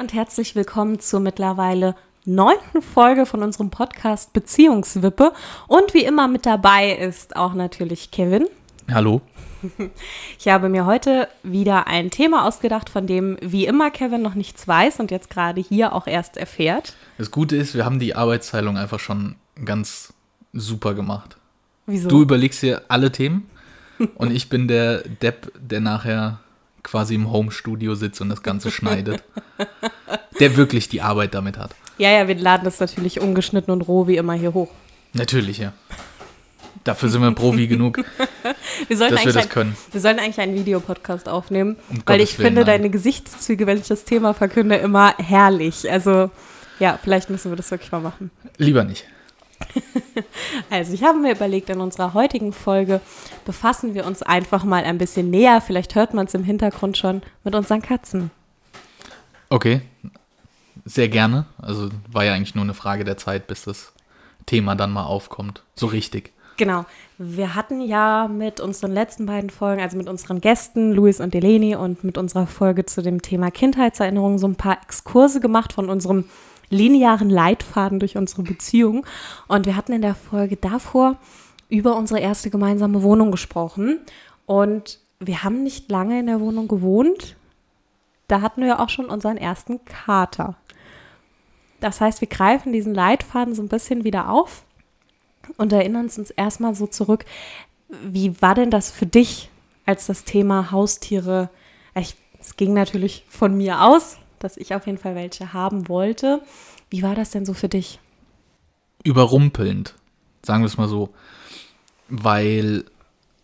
und herzlich willkommen zur mittlerweile neunten Folge von unserem Podcast Beziehungswippe. Und wie immer mit dabei ist auch natürlich Kevin. Hallo. Ich habe mir heute wieder ein Thema ausgedacht, von dem wie immer Kevin noch nichts weiß und jetzt gerade hier auch erst erfährt. Das Gute ist, wir haben die Arbeitsteilung einfach schon ganz super gemacht. Wieso? Du überlegst dir alle Themen und ich bin der Depp, der nachher quasi im Home-Studio sitzt und das Ganze schneidet. Der wirklich die Arbeit damit hat. ja, ja, wir laden das natürlich ungeschnitten und roh wie immer hier hoch. Natürlich, ja. Dafür sind wir Profi genug, Wir sollten, dass wir eigentlich, das ein, können. wir sollten eigentlich einen Videopodcast aufnehmen, Um weil Gottes ich Willen, finde nein. deine Gesichtszüge, wenn ich das Thema verkünde, immer herrlich. Also ja, vielleicht müssen wir das wirklich mal machen. Lieber nicht. Also, ich habe mir überlegt, in unserer heutigen Folge befassen wir uns einfach mal ein bisschen näher, vielleicht hört man es im Hintergrund schon, mit unseren Katzen. Okay. Sehr gerne. Also war ja eigentlich nur eine Frage der Zeit, bis das Thema dann mal aufkommt. So richtig. Genau. Wir hatten ja mit unseren letzten beiden Folgen, also mit unseren Gästen, Luis und Eleni, und mit unserer Folge zu dem Thema Kindheitserinnerungen so ein paar Exkurse gemacht von unserem linearen Leitfaden durch unsere Beziehung. Und wir hatten in der Folge davor über unsere erste gemeinsame Wohnung gesprochen. Und wir haben nicht lange in der Wohnung gewohnt. Da hatten wir auch schon unseren ersten Kater. Das heißt, wir greifen diesen Leitfaden so ein bisschen wieder auf und erinnern uns erstmal so zurück, wie war denn das für dich, als das Thema Haustiere, es ging natürlich von mir aus, dass ich auf jeden Fall welche haben wollte. Wie war das denn so für dich? überrumpelnd, sagen wir es mal so. Weil,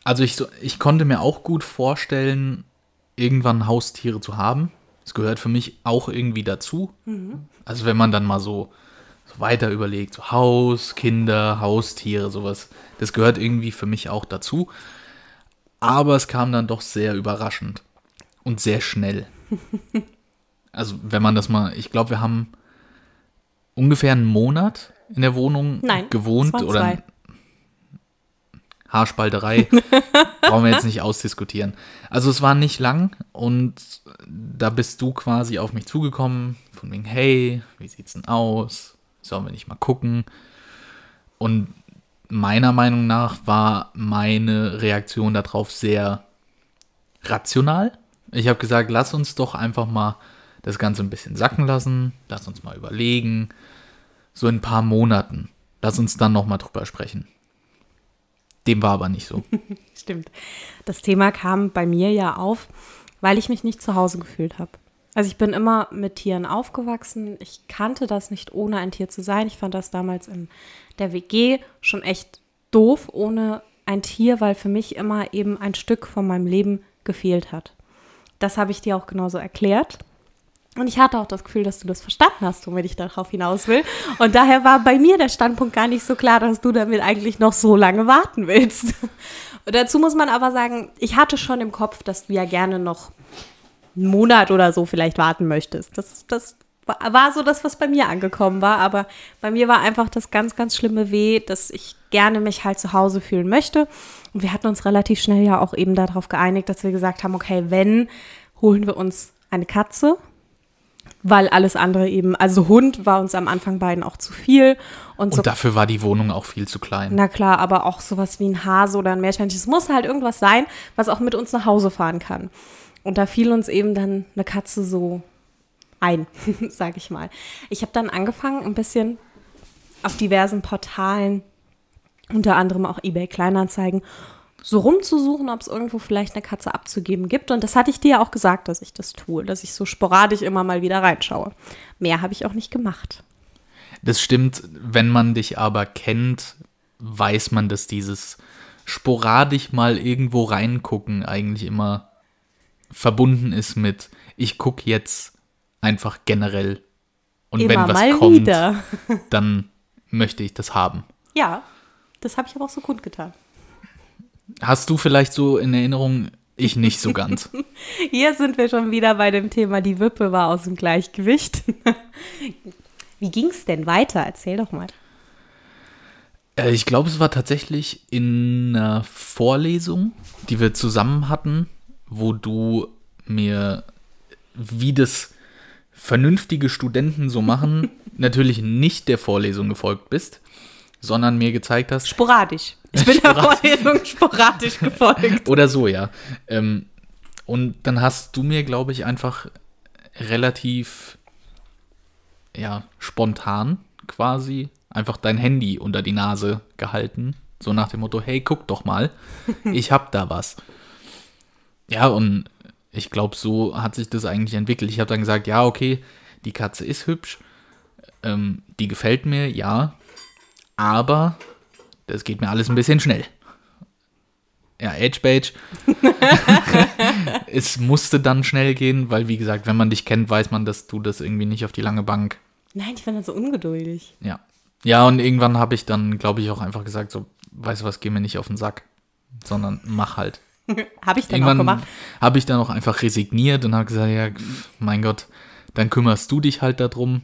also ich, ich konnte mir auch gut vorstellen, irgendwann Haustiere zu haben. Es gehört für mich auch irgendwie dazu. Also wenn man dann mal so, so weiter überlegt, so Haus, Kinder, Haustiere, sowas, das gehört irgendwie für mich auch dazu. Aber es kam dann doch sehr überraschend und sehr schnell. Also wenn man das mal, ich glaube, wir haben ungefähr einen Monat in der Wohnung Nein, gewohnt es waren oder zwei. Haarspalterei. Brauchen wir jetzt nicht ausdiskutieren. Also es war nicht lang und da bist du quasi auf mich zugekommen, von wegen, hey, wie sieht's denn aus? Sollen wir nicht mal gucken? Und meiner Meinung nach war meine Reaktion darauf sehr rational. Ich habe gesagt, lass uns doch einfach mal das Ganze ein bisschen sacken lassen, lass uns mal überlegen, so in ein paar Monaten, lass uns dann noch mal drüber sprechen. Dem war aber nicht so. Stimmt. Das Thema kam bei mir ja auf, weil ich mich nicht zu Hause gefühlt habe. Also ich bin immer mit Tieren aufgewachsen. Ich kannte das nicht, ohne ein Tier zu sein. Ich fand das damals in der WG schon echt doof, ohne ein Tier, weil für mich immer eben ein Stück von meinem Leben gefehlt hat. Das habe ich dir auch genauso erklärt. Und ich hatte auch das Gefühl, dass du das verstanden hast, womit ich darauf hinaus will. Und daher war bei mir der Standpunkt gar nicht so klar, dass du damit eigentlich noch so lange warten willst. Und dazu muss man aber sagen, ich hatte schon im Kopf, dass du ja gerne noch einen Monat oder so vielleicht warten möchtest. Das, das war- war so das, was bei mir angekommen war. Aber bei mir war einfach das ganz, ganz schlimme Weh, dass ich gerne mich halt zu Hause fühlen möchte. Und wir hatten uns relativ schnell ja auch eben darauf geeinigt, dass wir gesagt haben, okay, wenn, holen wir uns eine Katze weil alles andere eben, also Hund war uns am Anfang beiden auch zu viel und, so Und dafür war die Wohnung auch viel zu klein. na klar, aber auch sowas wie ein Hase oder ein Meerschweinchen. Es muss halt irgendwas sein, was auch mit uns nach Hause fahren kann. Und da fiel uns eben dann eine Katze so ein, sag ich mal. Ich habe dann angefangen, ein bisschen auf diversen Portalen, unter anderem auch eBay Kleinanzeigen, so rumzusuchen, ob es irgendwo vielleicht eine Katze abzugeben gibt. Und das hatte ich dir ja auch gesagt, dass ich das tue, dass ich so sporadisch immer mal wieder reinschaue. Mehr habe ich auch nicht gemacht. Das stimmt, wenn man dich aber kennt, weiß man, dass dieses sporadisch mal irgendwo reingucken eigentlich immer verbunden ist mit, ich gucke jetzt einfach generell. Und immer wenn was mal kommt, wieder. dann möchte ich das haben. Ja, das habe ich aber auch so kundgetan. Hast du vielleicht so in Erinnerung, ich nicht so ganz. Hier sind wir schon wieder bei dem Thema, die Wippe war aus dem Gleichgewicht. Wie ging es denn weiter? Erzähl doch mal. Äh, Ich glaube, es war tatsächlich in einer Vorlesung, die wir zusammen hatten, wo du mir, wie das vernünftige Studenten so machen, natürlich nicht der Vorlesung gefolgt bist, sondern mir gezeigt hast, Sporadisch. Ich bin der Vorlesung sporadisch gefolgt. Oder so, ja. Ähm, und dann hast du mir, glaube ich, einfach relativ, ja, spontan quasi einfach dein Handy unter die Nase gehalten. So nach dem Motto, hey, guck doch mal, ich hab da was. Ja, und ich glaube, so hat sich das eigentlich entwickelt. Ich habe dann gesagt, ja, okay, die Katze ist hübsch, ähm, die gefällt mir, ja, aber das geht mir alles ein bisschen schnell. Ja, Age Page. es musste dann schnell gehen, weil, wie gesagt, wenn man dich kennt, weiß man, dass du das irgendwie nicht auf die lange Bank. Nein, ich bin dann so ungeduldig. Ja. Ja, und irgendwann habe ich dann, glaube ich, auch einfach gesagt, so, weißt du was, geh mir nicht auf den Sack, sondern mach halt. habe ich dann Irgendwann auch gemacht. habe ich dann auch einfach resigniert und habe gesagt, ja, mein Gott, dann kümmerst du dich halt darum.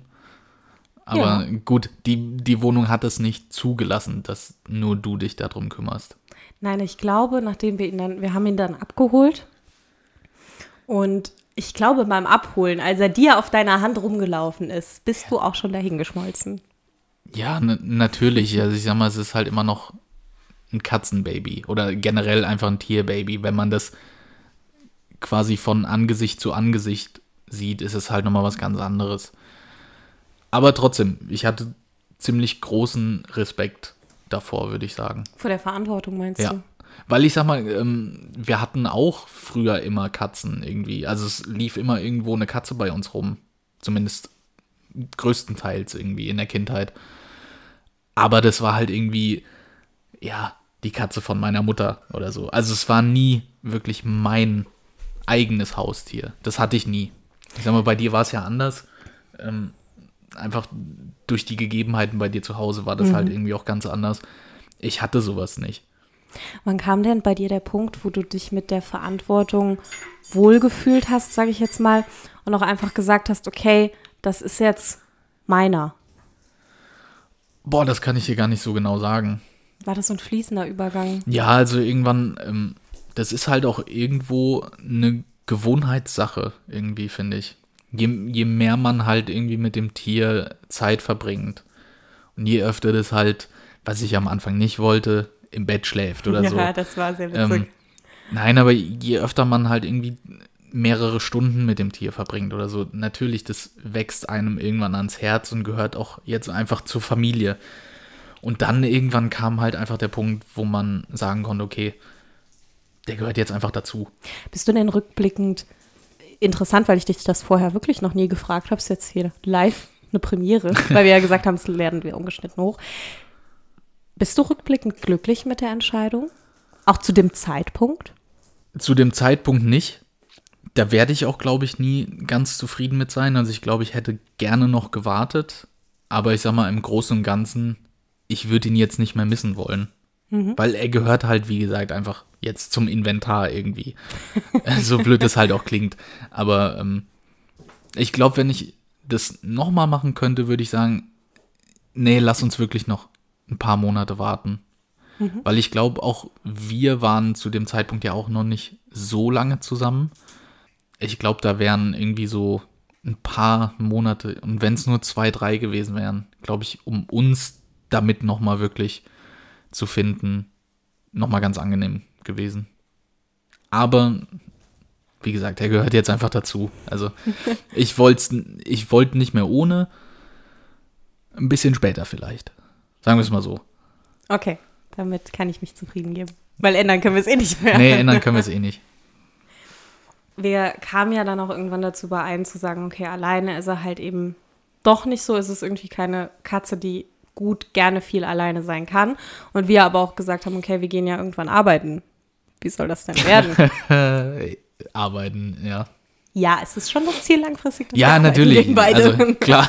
Aber Ja. gut, die, die Wohnung hat es nicht zugelassen, dass nur du dich darum kümmerst. Nein, ich glaube, nachdem wir ihn dann, wir haben ihn dann abgeholt. Und ich glaube, beim Abholen, als er dir auf deiner Hand rumgelaufen ist, bist du auch schon dahin geschmolzen. Ja, na- natürlich. Also ich sag mal, es ist halt immer noch ein Katzenbaby oder generell einfach ein Tierbaby. Wenn man das quasi von Angesicht zu Angesicht sieht, ist es halt nochmal was ganz anderes. Aber trotzdem, ich hatte ziemlich großen Respekt davor, würde ich sagen. Vor der Verantwortung meinst Ja. du? Weil ich sag mal, ähm, wir hatten auch früher immer Katzen irgendwie. Also es lief immer irgendwo eine Katze bei uns rum. Zumindest größtenteils irgendwie in der Kindheit. Aber das war halt irgendwie, ja, die Katze von meiner Mutter oder so. Also es war nie wirklich mein eigenes Haustier. Das hatte ich nie. Ich sag mal, bei dir war es ja anders. Ähm, einfach durch die Gegebenheiten bei dir zu Hause war das halt irgendwie auch ganz anders. Ich hatte sowas nicht. Wann kam denn bei dir der Punkt, wo du dich mit der Verantwortung wohlgefühlt hast, sage ich jetzt mal, und auch einfach gesagt hast, okay, das ist jetzt meiner? Boah, das kann ich dir gar nicht so genau sagen. War das so ein fließender Übergang? Ja, also irgendwann, ähm, das ist halt auch irgendwo eine Gewohnheitssache, irgendwie, finde ich. Je, je mehr man halt irgendwie mit dem Tier Zeit verbringt und je öfter das halt, was ich am Anfang nicht wollte, im Bett schläft oder so. das war sehr witzig. Ähm, nein, aber je öfter man halt irgendwie mehrere Stunden mit dem Tier verbringt oder so, natürlich, das wächst einem irgendwann ans Herz und gehört auch jetzt einfach zur Familie. Und dann irgendwann kam halt einfach der Punkt, wo man sagen konnte, okay, der gehört jetzt einfach dazu. Bist du denn rückblickend interessant, weil ich dich das vorher wirklich noch nie gefragt habe, ist jetzt hier live eine Premiere, weil wir ja gesagt haben, das lernen wir ungeschnitten hoch. Bist du rückblickend glücklich mit der Entscheidung? Auch zu dem Zeitpunkt? Zu dem Zeitpunkt nicht. Da werde ich auch, glaube ich, nie ganz zufrieden mit sein. Also ich glaube, ich hätte gerne noch gewartet. Aber ich sag mal, im Großen und Ganzen, ich würde ihn jetzt nicht mehr missen wollen. Weil er gehört halt, wie gesagt, einfach jetzt zum Inventar irgendwie. so blöd es halt auch klingt. Aber ähm, ich glaube, wenn ich das nochmal machen könnte, würde ich sagen, nee, lass uns wirklich noch ein paar Monate warten. Weil ich glaube, auch wir waren zu dem Zeitpunkt ja auch noch nicht so lange zusammen. Ich glaube, da wären irgendwie so ein paar Monate, und wenn es nur zwei, drei gewesen wären, glaube ich, um uns damit nochmal wirklich zu finden, nochmal ganz angenehm gewesen. Aber, wie gesagt, er gehört jetzt einfach dazu. Also, ich wollte ich wollte nicht mehr ohne, ein bisschen später vielleicht. Sagen wir es mal so. Okay, damit kann ich mich zufrieden geben. Weil ändern können wir es eh nicht mehr. Nee, ändern können wir es eh nicht. Wir kamen ja dann auch irgendwann dazu überein zu sagen, okay, alleine ist er halt eben doch nicht so. Es ist irgendwie keine Katze, die gut gerne viel alleine sein kann. Und wir aber auch gesagt haben, okay, wir gehen ja irgendwann arbeiten. Wie soll das denn werden? Arbeiten, ja. ja, es ist schon das Ziel langfristig. dass Ja, natürlich. Also, klar.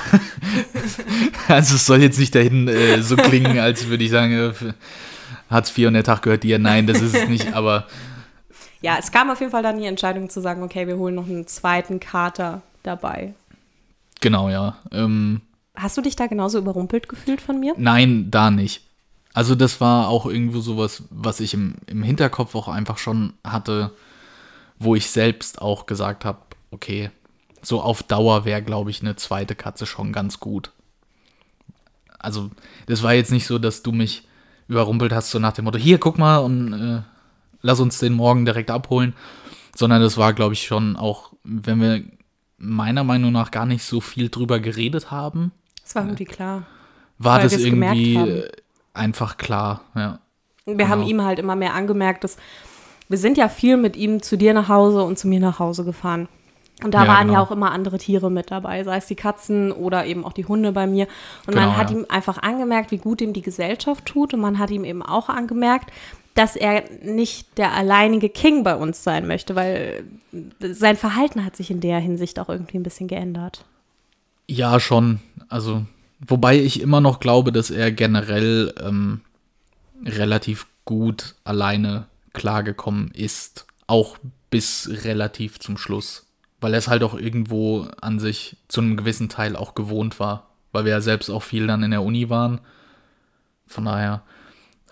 also, es soll jetzt nicht dahin äh, so klingen, als würde ich sagen, äh, Hartz IV und der Tag gehört dir. Nein, das ist es nicht, aber ja, es kam auf jeden Fall dann die Entscheidung zu sagen, okay, wir holen noch einen zweiten Kater dabei. genau, ja. Ähm, Hast du dich da genauso überrumpelt gefühlt von mir? nein, da nicht. Also, das war auch irgendwo sowas, was ich im, im Hinterkopf auch einfach schon hatte, wo ich selbst auch gesagt habe, okay, so auf Dauer wäre, glaube ich, eine zweite Katze schon ganz gut. Also, das war jetzt nicht so, dass du mich überrumpelt hast, so nach dem Motto, hier, guck mal und äh, lass uns den morgen direkt abholen. Sondern das war, glaube ich, schon auch, wenn wir meiner Meinung nach gar nicht so viel drüber geredet haben, Das war irgendwie klar. war das es irgendwie haben. äh, einfach klar, ja. Wir haben Genau. ihm halt immer mehr angemerkt, dass wir sind ja viel mit ihm zu dir nach Hause und zu mir nach Hause gefahren. Und da Ja, waren ja genau. auch immer andere Tiere mit dabei, sei es die Katzen oder eben auch die Hunde bei mir. Und Genau, man hat ja. ihm einfach angemerkt, wie gut ihm die Gesellschaft tut. Und man hat ihm eben auch angemerkt, dass er nicht der alleinige King bei uns sein möchte, weil sein Verhalten hat sich in der Hinsicht auch irgendwie ein bisschen geändert. Ja, schon. Also, wobei ich immer noch glaube, dass er generell ähm, relativ gut alleine klargekommen ist. Auch bis relativ zum Schluss. Weil er es halt auch irgendwo an sich zu einem gewissen Teil auch gewohnt war. Weil wir ja selbst auch viel dann in der Uni waren. Von daher.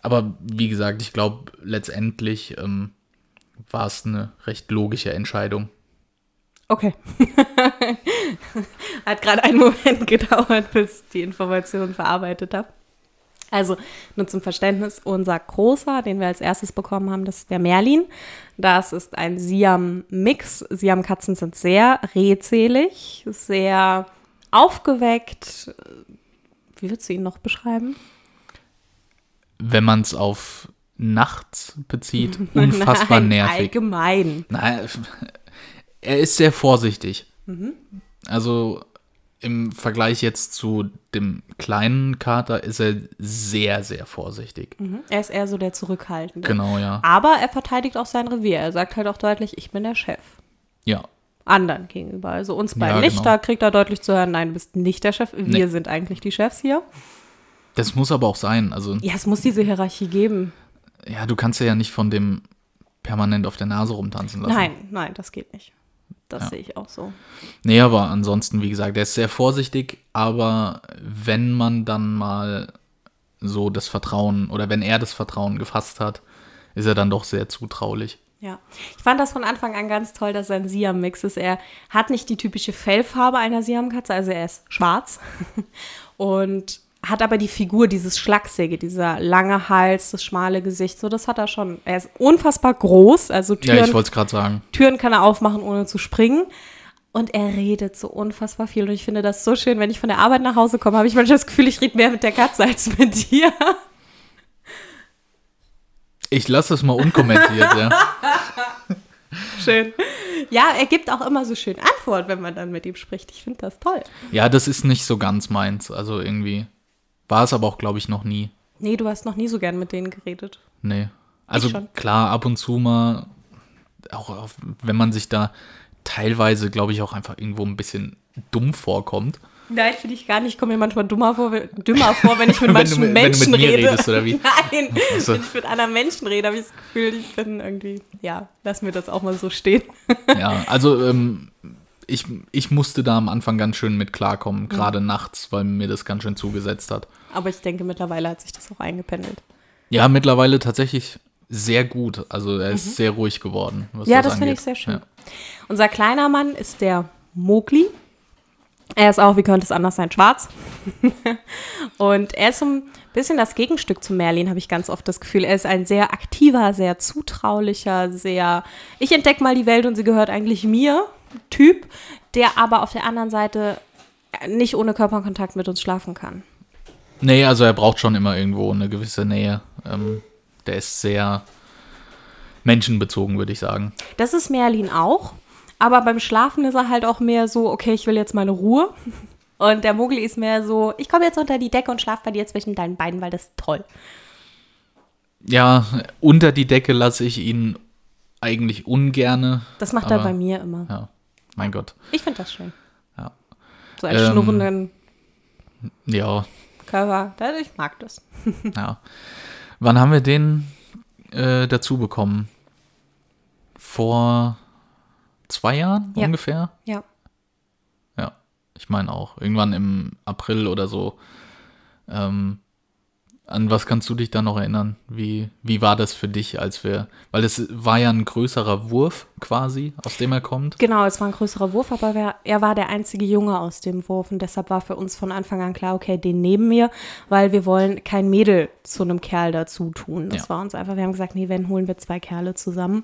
Aber wie gesagt, ich glaube, letztendlich ähm, war es eine recht logische Entscheidung. Okay. Hat gerade einen Moment gedauert, bis ich die Informationen verarbeitet habe. Also nur zum Verständnis, unser Großer, den wir als erstes bekommen haben, das ist der Merlin. Das ist ein Siam-Mix. Siam-Katzen sind sehr redselig, sehr aufgeweckt. Wie würdest du ihn noch beschreiben? wenn man es auf nachts bezieht, unfassbar Nein, nervig. Allgemein. Nein, er ist sehr vorsichtig. Also im Vergleich jetzt zu dem kleinen Kater ist er sehr, sehr vorsichtig. Mhm. Er ist eher so der Zurückhaltende. Genau, ja. Aber er verteidigt auch sein Revier. Er sagt halt auch deutlich, ich bin der Chef. Ja, anderen gegenüber. Also uns beiden Ja, nicht, genau. da kriegt er deutlich zu hören, nein, du bist nicht der Chef, wir Nee. sind eigentlich die Chefs hier. das muss aber auch sein. Also, Ja, es muss diese Hierarchie geben. ja, du kannst ja nicht von dem permanent auf der Nase rumtanzen lassen. Nein, nein, das geht nicht. Das Ja. sehe ich auch so. Nee, aber ansonsten, wie gesagt, er ist sehr vorsichtig, aber wenn man dann mal so das Vertrauen oder wenn er das Vertrauen gefasst hat, ist er dann doch sehr zutraulich. Ja, ich fand das von Anfang an ganz toll, dass er ein Siam-Mix ist. Er hat nicht die typische Fellfarbe einer Siam-Katze, also er ist schwarz und hat aber die Figur, dieses Schlachsige, dieser lange Hals, das schmale Gesicht, so das hat er schon. Er ist unfassbar groß, also Ja, ich Türen, wollte es gerade sagen. Türen kann er aufmachen, ohne zu springen. Und er redet so unfassbar viel. Und ich finde das so schön, wenn ich von der Arbeit nach Hause komme, habe ich manchmal das Gefühl, ich rede mehr mit der Katze als mit dir. Ich lasse es mal unkommentiert, ja. Schön. Ja, er gibt auch immer so schön Antwort, wenn man dann mit ihm spricht. Ich finde das toll. Ja, das ist nicht so ganz meins. Also irgendwie war es aber auch, glaube ich, noch nie. Nee, du hast noch nie so gern mit denen geredet. Nee. Also klar, ab und zu mal, auch auf, wenn man sich da teilweise, glaube ich, auch einfach irgendwo ein bisschen dumm vorkommt. Nein, finde ich gar nicht. Ich komme mir manchmal dummer vor, wenn- dümmer vor, wenn ich mit manchen du mit- wenn du mit Menschen mir rede. redest, oder wie? Nein, so. wenn ich mit anderen Menschen rede, habe ich das Gefühl, ich bin irgendwie, ja, lass mir das auch mal so stehen. Ja, also ähm, ich, ich musste da am Anfang ganz schön mit klarkommen, gerade nachts, weil mir das ganz schön zugesetzt hat. Aber ich denke, mittlerweile hat sich das auch eingependelt. Ja, mittlerweile tatsächlich sehr gut. Also er ist sehr ruhig geworden. Mhm. Ja, das finde angeht. ich sehr schön. Ja. Unser kleiner Mann ist der Mogli. Er ist auch, wie könnte es anders sein, schwarz. und er ist so ein bisschen das Gegenstück zu Merlin, habe ich ganz oft das Gefühl. Er ist ein sehr aktiver, sehr zutraulicher, sehr, ich entdecke mal die Welt und sie gehört eigentlich mir, Typ, der aber auf der anderen Seite nicht ohne Körperkontakt mit uns schlafen kann. Nee, also er braucht schon immer irgendwo eine gewisse Nähe. Ähm, der ist sehr menschenbezogen, würde ich sagen. Das ist Merlin auch. Aber beim Schlafen ist er halt auch mehr so, okay, ich will jetzt meine Ruhe. Und der Mogli ist mehr so, ich komme jetzt unter die Decke und schlafe bei dir zwischen deinen Beinen, weil das ist toll. Ja, unter die Decke lasse ich ihn eigentlich ungerne. Das macht er aber- bei mir immer. Ja, mein Gott. Ich finde das schön. Ja. So einen Ähm, schnurrenden Ja, Körper. Das- Ich mag das. ja. Wann haben wir den äh, dazu bekommen? Vor zwei Jahren Ja. ungefähr? Ja. Ja, ich meine auch. Irgendwann im April oder so. Ähm, an was kannst du dich da noch erinnern? Wie, wie war das für dich, als wir, weil es war ja ein größerer Wurf quasi, aus dem er kommt. Genau, es war ein größerer Wurf, aber wer, er war der einzige Junge aus dem Wurf und deshalb war für uns von Anfang an klar, okay, den nehmen wir, weil wir wollen kein Mädel zu einem Kerl dazu tun. Das Ja. war uns einfach, wir haben gesagt, nee, wenn, holen wir zwei Kerle zusammen.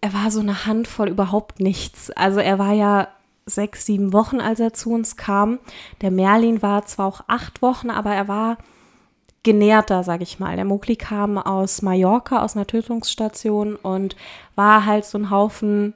Er war so eine Handvoll überhaupt nichts. Also er war ja sechs, sieben Wochen, als er zu uns kam. Der Merlin war zwar auch acht Wochen, aber er war genährter, sag ich mal. Der Mokli kam aus Mallorca, aus einer Tötungsstation und war halt so ein Haufen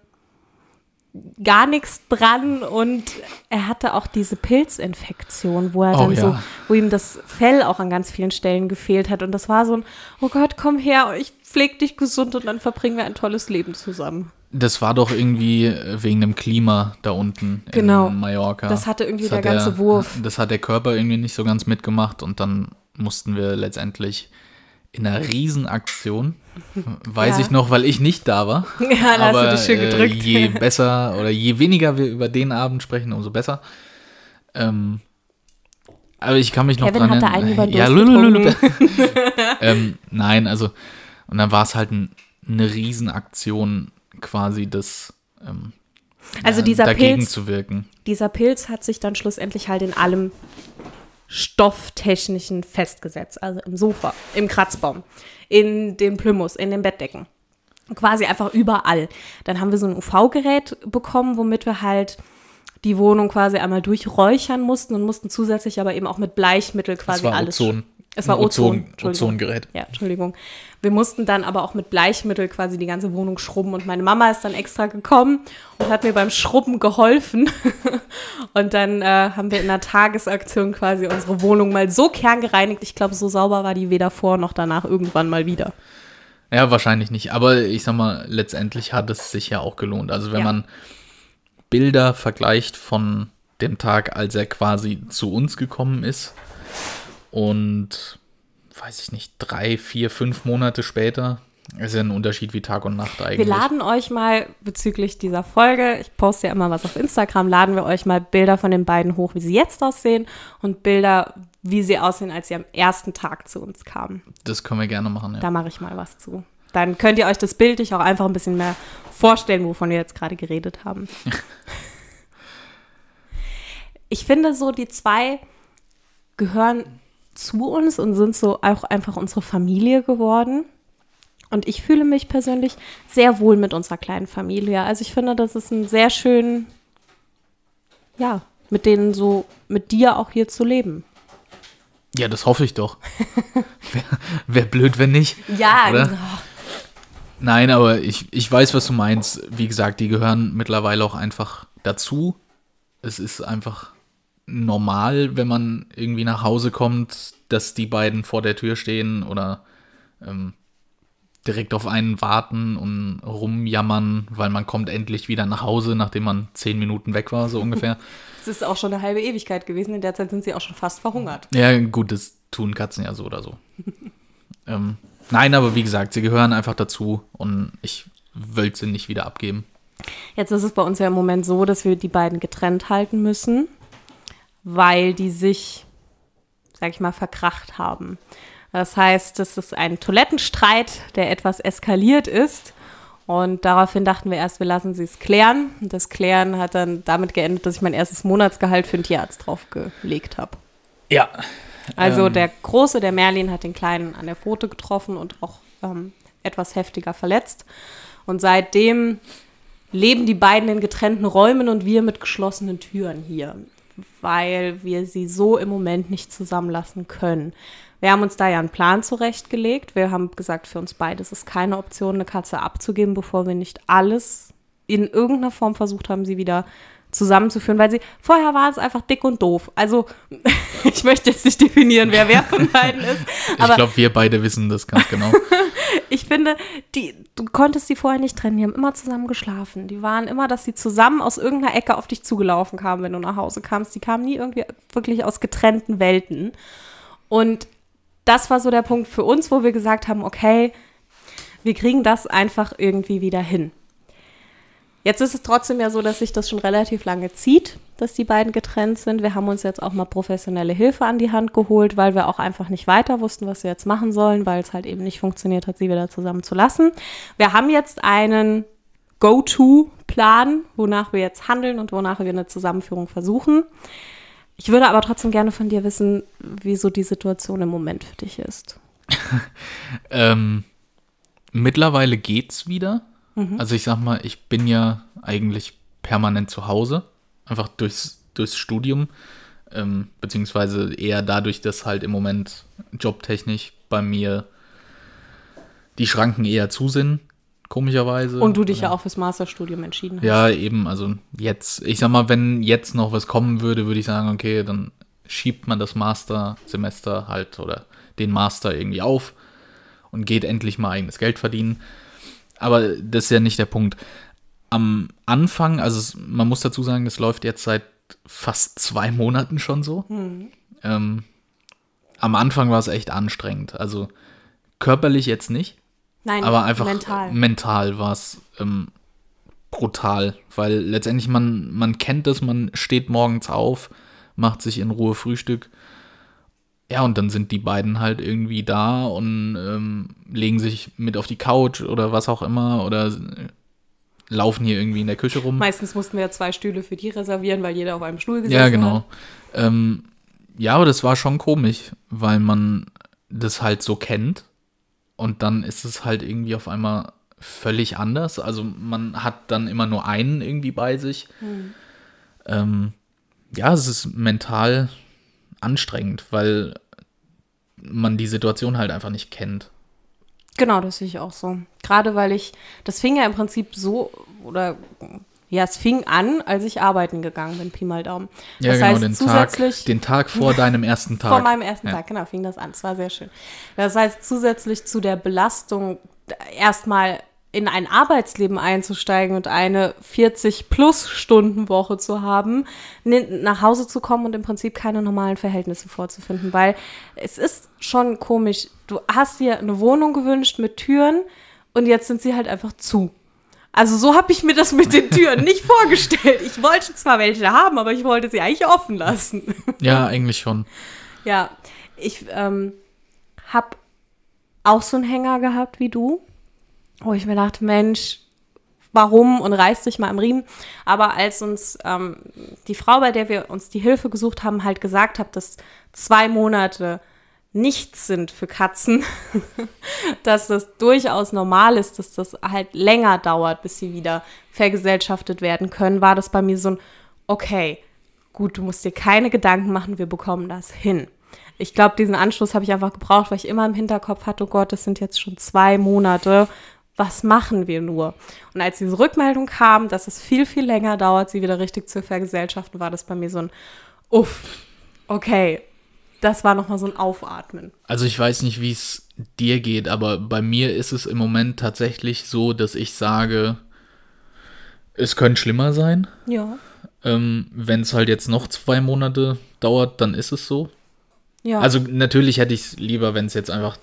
gar nichts dran und er hatte auch diese Pilzinfektion, wo er Oh dann so, ja. wo ihm das Fell auch an ganz vielen Stellen gefehlt hat und das war so ein, oh Gott, komm her, ich pfleg dich gesund und dann verbringen wir ein tolles Leben zusammen. Das war doch irgendwie wegen dem Klima da unten Genau. in Mallorca. Das hatte irgendwie Das der ganze Wurf. Das hat der Körper irgendwie nicht so ganz mitgemacht und dann mussten wir letztendlich in einer Riesenaktion, weiß Ja. ich noch, weil ich nicht da war. Ja, da hast aber du dich schön äh, gedrückt. je besser oder je weniger wir über den Abend sprechen, umso besser. Ähm, aber ich kann mich noch Kevin dran den ja, Durst lulululu. ähm, nein, also und dann war es halt ein, eine Riesenaktion quasi das ähm, Also ja, dieser dagegen Pilz, zu wirken. dieser Pilz hat sich dann schlussendlich halt in allem Stofftechnischen festgesetzt. Also im Sofa, im Kratzbaum, in den Plümus, in den Bettdecken. Quasi einfach überall. Dann haben wir so ein UV-Gerät bekommen, womit wir halt die Wohnung quasi einmal durchräuchern mussten und mussten zusätzlich aber eben auch mit Bleichmittel quasi Das war alles. Ozon. Es war Ozon. Ozongerät. Ja, Entschuldigung. Wir mussten dann aber auch mit Bleichmittel quasi die ganze Wohnung schrubben und meine Mama ist dann extra gekommen und hat mir beim Schrubben geholfen. und dann äh, haben wir in einer Tagesaktion quasi unsere Wohnung mal so kerngereinigt. Ich glaube, so sauber war die weder vor noch danach irgendwann mal wieder. Ja, wahrscheinlich nicht. Aber ich sag mal, letztendlich hat es sich ja auch gelohnt. Also wenn Ja. man Bilder vergleicht von dem Tag, als er quasi zu uns gekommen ist und weiß ich nicht, drei, vier, fünf Monate später, ist ja ein Unterschied wie Tag und Nacht Wir eigentlich. laden euch mal bezüglich dieser Folge, ich poste ja immer was auf Instagram, laden wir euch mal Bilder von den beiden hoch, wie sie jetzt aussehen und Bilder, wie sie aussehen, als sie am ersten Tag zu uns kamen. Das können wir gerne machen, ja. Da mache ich mal was zu. Dann könnt ihr euch das bildlich auch einfach ein bisschen mehr vorstellen, wovon wir jetzt gerade geredet haben. ich finde so, die zwei gehören zu uns und sind so auch einfach unsere Familie geworden. Und ich fühle mich persönlich sehr wohl mit unserer kleinen Familie. Also ich finde, das ist ein sehr schön, ja, mit denen so, mit dir auch hier zu leben. Ja, das hoffe ich doch. Wäre wär blöd, wenn nicht. Ja, Oder? genau. Nein, aber ich, ich weiß, was du meinst. Wie gesagt, die gehören mittlerweile auch einfach dazu. Es ist einfach normal, wenn man irgendwie nach Hause kommt, dass die beiden vor der Tür stehen oder ähm, direkt auf einen warten und rumjammern, weil man kommt endlich wieder nach Hause, nachdem man zehn Minuten weg war, so ungefähr. Es ist auch schon eine halbe Ewigkeit gewesen. In der Zeit sind sie auch schon fast verhungert. Ja, gut, das tun Katzen ja so oder so. ähm, nein, aber wie gesagt, sie gehören einfach dazu und ich will sie nicht wieder abgeben. Jetzt ist es bei uns ja im Moment so, dass wir die beiden getrennt halten müssen, weil die sich, sag ich mal, verkracht haben. Das heißt, das ist ein Toilettenstreit, der etwas eskaliert ist. Und daraufhin dachten wir erst, wir lassen sie es klären. Und das Klären hat dann damit geendet, dass ich mein erstes Monatsgehalt für den Tierarzt draufgelegt habe. Ja. Also Ähm. der Große, der Merlin, hat den Kleinen an der Pfote getroffen und auch ähm, etwas heftiger verletzt. Und seitdem leben die beiden in getrennten Räumen und wir mit geschlossenen Türen hier, weil wir sie so im Moment nicht zusammenlassen können. Wir haben uns da ja einen Plan zurechtgelegt. Wir haben gesagt, für uns beide ist es keine Option, eine Katze abzugeben, bevor wir nicht alles in irgendeiner Form versucht haben, sie wieder zusammenzuführen, weil sie vorher war es einfach dick und doof. Also ich möchte jetzt nicht definieren, wer wer von beiden ist, Ich glaube, wir beide wissen das ganz genau. ich finde, die, du konntest sie vorher nicht trennen. Die haben immer zusammen geschlafen. Die waren immer, dass sie zusammen aus irgendeiner Ecke auf dich zugelaufen kamen, wenn du nach Hause kamst. Die kamen nie irgendwie wirklich aus getrennten Welten. Und das war so der Punkt für uns, wo wir gesagt haben, okay, wir kriegen das einfach irgendwie wieder hin. Jetzt ist es trotzdem ja so, dass sich das schon relativ lange zieht, dass die beiden getrennt sind. Wir haben uns jetzt auch mal professionelle Hilfe an die Hand geholt, weil wir auch einfach nicht weiter wussten, was wir jetzt machen sollen, weil es halt eben nicht funktioniert hat, sie wieder zusammen zu lassen. Wir haben jetzt einen Go-To-Plan, wonach wir jetzt handeln und wonach wir eine Zusammenführung versuchen. Ich würde aber trotzdem gerne von dir wissen, wieso die Situation im Moment für dich ist. ähm, mittlerweile geht's wieder. Also ich sag mal, ich bin ja eigentlich permanent zu Hause, einfach durchs, durchs Studium, ähm, beziehungsweise eher dadurch, dass halt im Moment jobtechnisch bei mir die Schranken eher zu sind, komischerweise. Und du dich ja auch fürs Masterstudium entschieden hast. Ja, eben, also jetzt, ich sag mal, wenn jetzt noch was kommen würde, würde ich sagen, okay, dann schiebt man das Mastersemester halt oder den Master irgendwie auf und geht endlich mal eigenes Geld verdienen. Aber das ist ja nicht der Punkt. Am Anfang, also man muss dazu sagen, das läuft jetzt seit fast zwei Monaten schon so. Ähm, am Anfang war es echt anstrengend. Also körperlich jetzt nicht, Nein, aber einfach mental. mental war es ähm, brutal, weil letztendlich man, man kennt das, man steht morgens auf, macht sich in Ruhe Frühstück. Ja, und dann sind die beiden halt irgendwie da und ähm, legen sich mit auf die Couch oder was auch immer oder äh, laufen hier irgendwie in der Küche rum. Meistens mussten wir ja zwei Stühle für die reservieren, weil jeder auf einem Stuhl gesessen Ja, hat. genau. Ähm, ja, aber das war schon komisch, weil man das halt so kennt und dann ist es halt irgendwie auf einmal völlig anders. Also man hat dann immer nur einen irgendwie bei sich. Ähm, ja, es ist mental anstrengend, weil man die Situation halt einfach nicht kennt. Genau, das sehe ich auch so. Gerade weil ich, das fing ja im Prinzip so, oder ja, es fing an, als ich arbeiten gegangen bin, Pi mal Daumen. Ja, das genau, heißt, den zusätzlich, Tag, den Tag vor deinem ersten Tag. vor meinem ersten Ja. Tag, genau, fing das an. Es war sehr schön. Das heißt, zusätzlich zu der Belastung, erstmal in ein Arbeitsleben einzusteigen und eine 40-plus-Stunden-Woche zu haben, nach Hause zu kommen und im Prinzip keine normalen Verhältnisse vorzufinden. Weil es ist schon komisch. Du hast dir eine Wohnung gewünscht mit Türen und jetzt sind sie halt einfach zu. Also so habe ich mir das mit den Türen nicht vorgestellt. Ich wollte zwar welche haben, aber ich wollte sie eigentlich offen lassen. Ja, eigentlich schon. Ja, ich ähm, habe auch so einen Hänger gehabt wie du, wo ich mir dachte, Mensch, warum und reiß dich mal im Riemen. Aber als uns ähm, die Frau, bei der wir uns die Hilfe gesucht haben, halt gesagt hat, dass zwei Monate nichts sind für Katzen, dass das durchaus normal ist, dass das halt länger dauert, bis sie wieder vergesellschaftet werden können, war das bei mir so ein, okay, gut, du musst dir keine Gedanken machen, wir bekommen das hin. Ich glaube, diesen Anschluss habe ich einfach gebraucht, weil ich immer im Hinterkopf hatte, oh Gott, das sind jetzt schon zwei Monate. Was machen wir nur? Und als diese Rückmeldung kam, dass es viel, viel länger dauert, sie wieder richtig zu vergesellschaften, war das bei mir so ein Uff, okay, das war nochmal so ein Aufatmen. Also ich weiß nicht, wie es dir geht, aber bei mir ist es im Moment tatsächlich so, dass ich sage, es könnte schlimmer sein. Ja. Ähm, Wenn es halt jetzt noch zwei Monate dauert, dann ist es so. Ja. Also natürlich hätte ich es lieber, wenn es jetzt einfach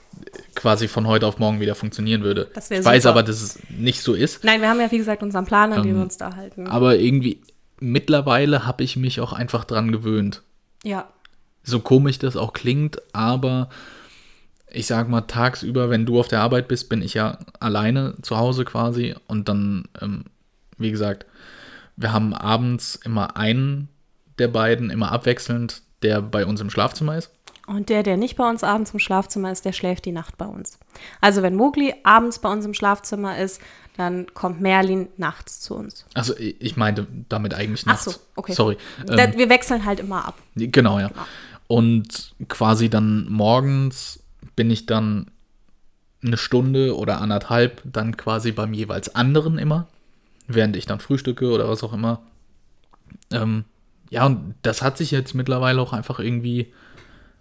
quasi von heute auf morgen wieder funktionieren würde. Das ich weiß super. aber, dass es nicht so ist. Nein, wir haben ja, wie gesagt, unseren Plan, an Ähm, wir uns da halten. Aber irgendwie mittlerweile habe ich mich auch einfach dran gewöhnt. Ja. so komisch das auch klingt, aber ich sag mal, tagsüber, wenn du auf der Arbeit bist, bin ich ja alleine zu Hause quasi und dann, ähm, wie gesagt, wir haben abends immer einen der beiden, immer abwechselnd, der bei uns im Schlafzimmer ist. Und der, der nicht bei uns abends im Schlafzimmer ist, der schläft die Nacht bei uns. Also wenn Mowgli abends bei uns im Schlafzimmer ist, dann kommt Merlin nachts zu uns. Also ich meinte damit eigentlich Ach nachts. so, okay. Sorry. Ähm, wir wechseln halt immer ab. Genau, ja. Und quasi dann morgens bin ich dann eine Stunde oder anderthalb dann quasi beim jeweils anderen immer, während ich dann frühstücke oder was auch immer. Ähm, ja, und das hat sich jetzt mittlerweile auch einfach irgendwie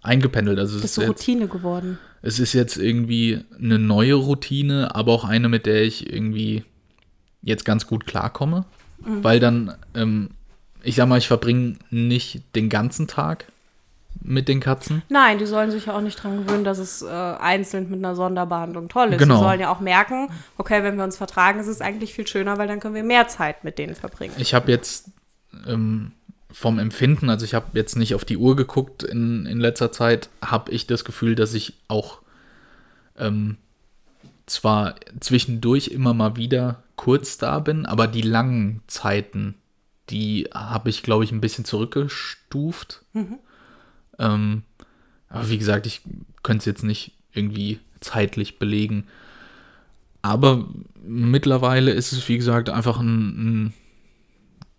eingependelt. Also es Das ist ist, so jetzt, Routine geworden. es ist jetzt irgendwie eine neue Routine, aber auch eine, mit der ich irgendwie jetzt ganz gut klarkomme. Weil dann, ähm, ich sag mal, ich verbringe nicht den ganzen Tag mit den Katzen. Nein, die sollen sich ja auch nicht dran gewöhnen, dass es äh, einzeln mit einer Sonderbehandlung toll ist. Genau. Die sollen ja auch merken, okay, wenn wir uns vertragen, ist es eigentlich viel schöner, weil dann können wir mehr Zeit mit denen verbringen. Ich habe jetzt ähm, vom Empfinden, also ich habe jetzt nicht auf die Uhr geguckt in, in letzter Zeit, habe ich das Gefühl, dass ich auch ähm, zwar zwischendurch immer mal wieder kurz da bin, aber die langen Zeiten, die habe ich, glaube ich, ein bisschen zurückgestuft. Ähm, aber wie gesagt, ich könnte es jetzt nicht irgendwie zeitlich belegen. Aber mittlerweile ist es, wie gesagt, einfach ein, ein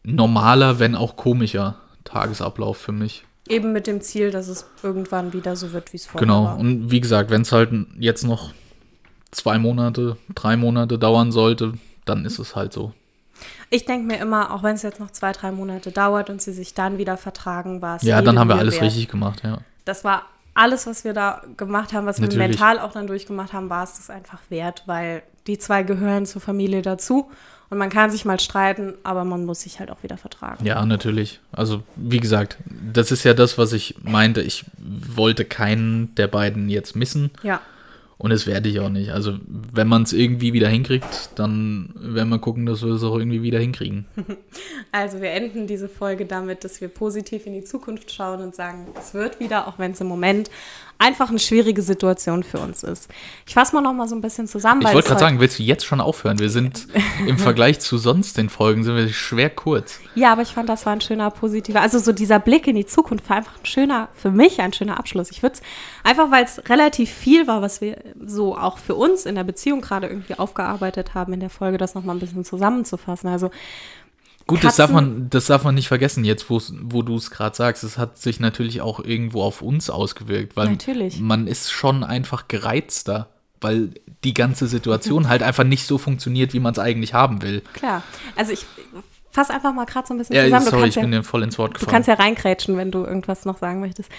normaler, wenn auch komischer Tagesablauf für mich. Eben mit dem Ziel, dass es irgendwann wieder so wird, wie es vorher Genau. war. Und wie gesagt, wenn es halt jetzt noch zwei Monate, drei Monate dauern sollte, dann ist es halt so. Ich denke mir immer, auch wenn es jetzt noch zwei, drei Monate dauert und sie sich dann wieder vertragen, war es Ja, jede dann haben wir alles wert. richtig gemacht, ja. Das war alles, was wir da gemacht haben, was wir Natürlich. mental auch dann durchgemacht haben, war es das einfach wert, weil die zwei gehören zur Familie dazu und man kann sich mal streiten, aber man muss sich halt auch wieder vertragen. Ja, natürlich. Also, wie gesagt, das ist ja das, was ich meinte. Ich wollte keinen der beiden jetzt missen Ja. Und das werde ich auch nicht. Also, wenn man es irgendwie wieder hinkriegt, dann werden wir gucken, dass wir es auch irgendwie wieder hinkriegen. Also wir enden diese Folge damit, dass wir positiv in die Zukunft schauen und sagen, es wird wieder, auch wenn es im Moment einfach eine schwierige Situation für uns ist. Ich fasse mal noch mal so ein bisschen zusammen. Ich wollte es gerade sagen, willst du jetzt schon aufhören? Wir sind im Vergleich zu sonst den Folgen sind wir schwer kurz. Ja, aber ich fand, das war ein schöner positiver, also so dieser Blick in die Zukunft war einfach ein schöner, für mich ein schöner Abschluss. Ich würde es einfach, weil es relativ viel war, was wir so auch für uns in der Beziehung gerade irgendwie aufgearbeitet haben in der Folge, das nochmal ein bisschen zusammenzufassen. Also Gut, das darf man, das darf man nicht vergessen, jetzt wo du es gerade sagst. Es hat sich natürlich auch irgendwo auf uns ausgewirkt, weil Natürlich. man ist schon einfach gereizter, weil die ganze Situation halt einfach nicht so funktioniert, wie man es eigentlich haben will. klar, also ich fasse einfach mal gerade so ein bisschen Ja, zusammen. Du sorry, kannst ich ja- bin dir voll ins Wort Du gefallen. kannst ja reinkrätschen, wenn du irgendwas noch sagen möchtest.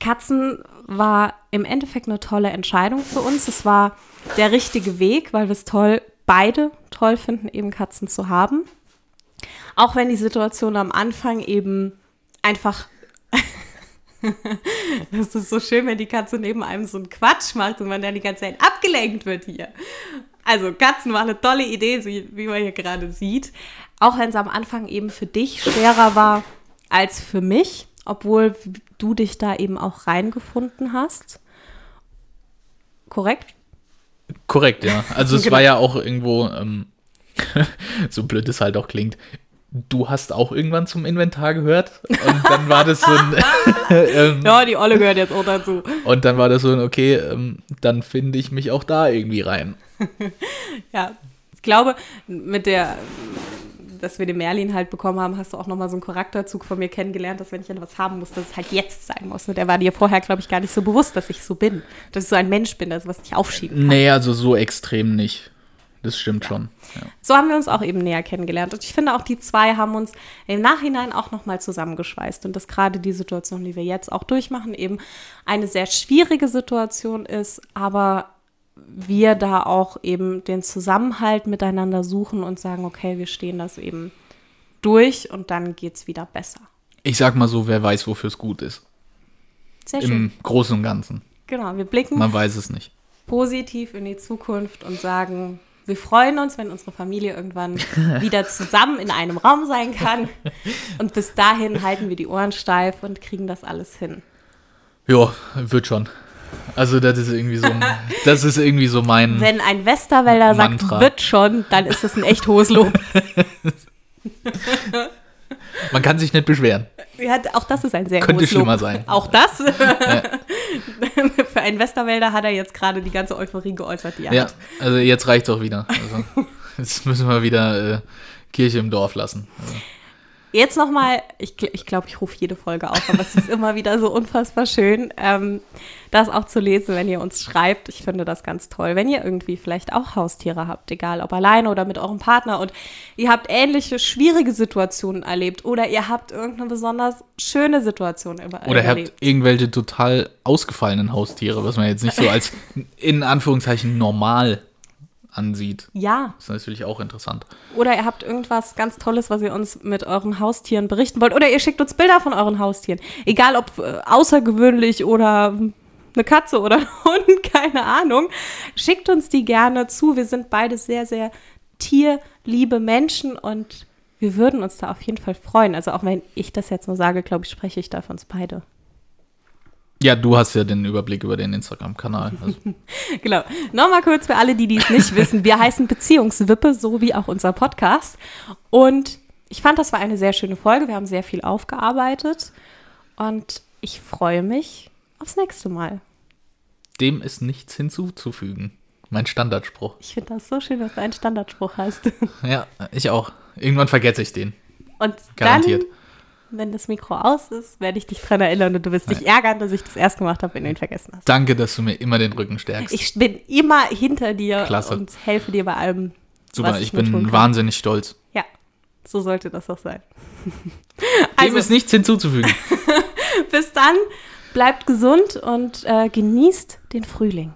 Katzen war im Endeffekt eine tolle Entscheidung für uns. Es war der richtige Weg, weil wir es toll, beide toll finden, eben Katzen zu haben. Auch wenn die Situation am Anfang eben einfach. das ist so schön, wenn die Katze neben einem so einen Quatsch macht und man dann die ganze Zeit abgelenkt wird hier. Also Katzen war eine tolle Idee, wie man hier gerade sieht. Auch wenn es am Anfang eben für dich schwerer war als für mich, obwohl du dich da eben auch reingefunden hast. Korrekt? Korrekt, ja. Also es Genau. war ja auch irgendwo, ähm, so blöd es halt auch klingt, du hast auch irgendwann zum Inventar gehört und dann war das so ein, ähm, Ja, die Olle gehört jetzt auch dazu. und dann war das so ein, okay, ähm, dann finde ich mich auch da irgendwie rein. Ja, ich glaube, mit der, dass wir den Merlin halt bekommen haben, hast du auch nochmal so einen Charakterzug von mir kennengelernt, dass wenn ich etwas haben muss, dass es halt jetzt sein muss. Und der war dir vorher, glaube ich, gar nicht so bewusst, dass ich so bin. Dass ich so ein Mensch bin, dass was nicht aufschieben kann. Nee, also so extrem nicht. Das stimmt schon. Ja. So haben wir uns auch eben näher kennengelernt. Und ich finde auch, die zwei haben uns im Nachhinein auch nochmal zusammengeschweißt. Und dass gerade die Situation, die wir jetzt auch durchmachen, eben eine sehr schwierige Situation ist, aber wir da auch eben den Zusammenhalt miteinander suchen und sagen, okay, wir stehen das eben durch und dann geht es wieder besser. Ich sag mal so, wer weiß, wofür es gut ist. Sehr schön. Im Großen und Ganzen. Genau, wir blicken Man weiß es nicht. positiv in die Zukunft und sagen, wir freuen uns, wenn unsere Familie irgendwann wieder zusammen in einem Raum sein kann. Und bis dahin halten wir die Ohren steif und kriegen das alles hin. Ja, wird schon. Also das ist irgendwie so, das ist irgendwie so mein. Wenn ein Westerwälder sagt, Mantra. wird schon, dann ist das ein echt hohes Lob. Man kann sich nicht beschweren. Ja, auch das ist ein sehr Könnte hohes Lob. schlimmer sein. Auch das? Für einen Westerwälder hat er jetzt gerade die ganze Euphorie geäußert, die er Ja, hat. also jetzt reicht's auch wieder. Also, jetzt müssen wir wieder äh, Kirche im Dorf lassen. Also, Jetzt nochmal, ich, gl- ich glaube, ich rufe jede Folge auf, aber es ist immer wieder so unfassbar schön, ähm, das auch zu lesen, wenn ihr uns schreibt. Ich finde das ganz toll. Wenn ihr irgendwie vielleicht auch Haustiere habt, egal ob alleine oder mit eurem Partner und ihr habt ähnliche schwierige Situationen erlebt oder ihr habt irgendeine besonders schöne Situation über oder ihr erlebt. habt irgendwelche total ausgefallenen Haustiere, was man jetzt nicht so als in Anführungszeichen normal ansieht. Ja. Das ist natürlich auch interessant. Oder ihr habt irgendwas ganz Tolles, was ihr uns mit euren Haustieren berichten wollt. Oder ihr schickt uns Bilder von euren Haustieren. Egal ob äh, außergewöhnlich oder eine Katze oder ein Hund, keine Ahnung. Schickt uns die gerne zu. Wir sind beide sehr, sehr tierliebe Menschen und wir würden uns da auf jeden Fall freuen. Also auch wenn ich das jetzt nur sage, glaube ich, spreche ich da für uns beide. Ja, du hast ja den Überblick über den Instagram-Kanal. Also. genau. Nochmal kurz für alle, die dies nicht wissen. Wir heißen Beziehungswippe, so wie auch unser Podcast. Und ich fand, das war eine sehr schöne Folge. Wir haben sehr viel aufgearbeitet. Und ich freue mich aufs nächste Mal. Dem ist nichts hinzuzufügen. Mein Standardspruch. Ich finde das so schön, dass du einen Standardspruch hast. Ja, ich auch. Irgendwann vergesse ich den. Und Garantiert. dann, wenn das Mikro aus ist, werde ich dich dran erinnern und du wirst dich ärgern, dass ich das erst gemacht habe, wenn du ihn vergessen hast. Danke, dass du mir immer den Rücken stärkst. Ich bin immer hinter dir Klasse. und helfe dir bei allem. Super, ich, tun bin wahnsinnig stolz. Ja, so sollte das auch sein. Dem Also, ist nichts hinzuzufügen. bis dann, bleibt gesund und äh, genießt den Frühling.